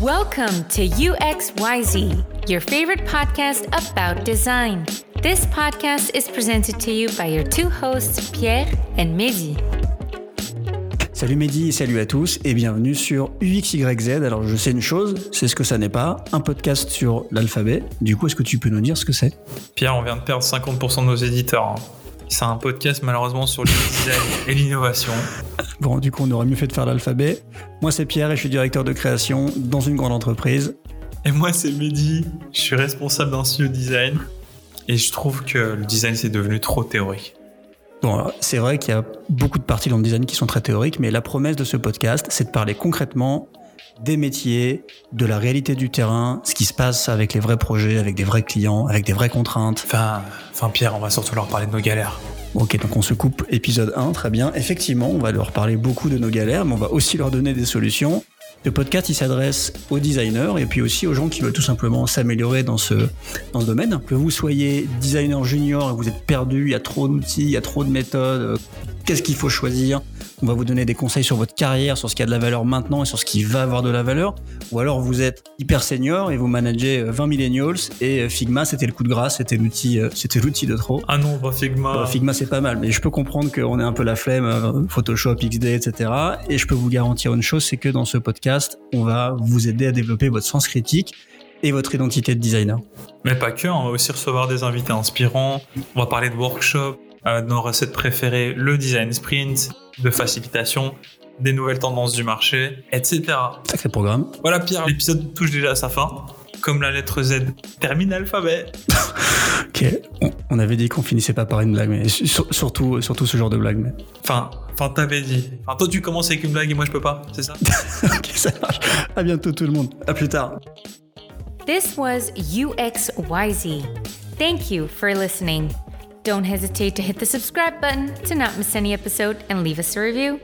Welcome to UXYZ, your favorite podcast about design. This podcast is presented to you by your two hosts, Pierre and Mehdi. Salut Mehdi et salut à tous et bienvenue sur UXYZ. Alors je sais une chose, c'est ce que ça n'est pas, un podcast sur l'alphabet. Du coup, est-ce que tu peux nous dire ce que c'est? Pierre, on vient de perdre 50% de nos éditeurs. hein. C'est un podcast malheureusement sur le design et l'innovation. Bon, du coup, on aurait mieux fait de faire l'alphabet. Moi, c'est Pierre et je suis directeur de création dans une grande entreprise. Et moi c'est Mehdi, je suis responsable d'un studio design. Et je trouve que le design c'est devenu trop théorique. Bon, c'est vrai qu'il y a beaucoup de parties dans le design qui sont très théoriques, mais la promesse de ce podcast, c'est de parler concrètement des métiers, de la réalité du terrain, ce qui se passe avec les vrais projets, avec des vrais clients, avec des vraies contraintes. Enfin, enfin Pierre, on va surtout leur parler de nos galères. Ok, donc on se coupe épisode 1, très bien. Effectivement, on va leur parler beaucoup de nos galères, mais on va aussi leur donner des solutions. Le podcast, il s'adresse aux designers et puis aussi aux gens qui veulent tout simplement s'améliorer dans ce, dans ce domaine. Que vous soyez designer junior et vous êtes perdu, il y a trop d'outils, il y a trop de méthodes, qu'est-ce qu'il faut choisir On va vous donner des conseils sur votre carrière, sur ce qui a de la valeur maintenant et sur ce qui va avoir de la valeur. Ou alors vous êtes hyper senior et vous managez euh, 20 millennials et euh, Figma, c'était le coup de grâce, c'était l'outil, euh, c'était l'outil de trop. Ah non, pas Figma. Figma c'est pas mal, mais je peux comprendre qu'on ait un peu la flemme, euh, Photoshop, XD, etc. Et je peux vous garantir une chose, c'est que dans ce podcast, on va vous aider à développer votre sens critique et votre identité de designer. Mais pas que, on va aussi recevoir des invités inspirants. On va parler de workshops, euh, nos recettes préférées, le design sprint, de facilitation, des nouvelles tendances du marché, etc. Sacré programme. Voilà Pierre, l'épisode touche déjà à sa fin. Comme la lettre Z termine l'alphabet. Ok, on, on avait dit qu'on finissait pas par une blague, mais sur- surtout, surtout ce genre de blague. Mais... Enfin, enfin t'avais dit. Enfin, toi tu commences avec une blague et moi je peux pas, c'est ça? Ok, ça marche. À bientôt tout le monde. À plus tard. This was UXYZ. Thank you for listening. Don't hesitate to hit the subscribe button to not miss any episode and leave us a review.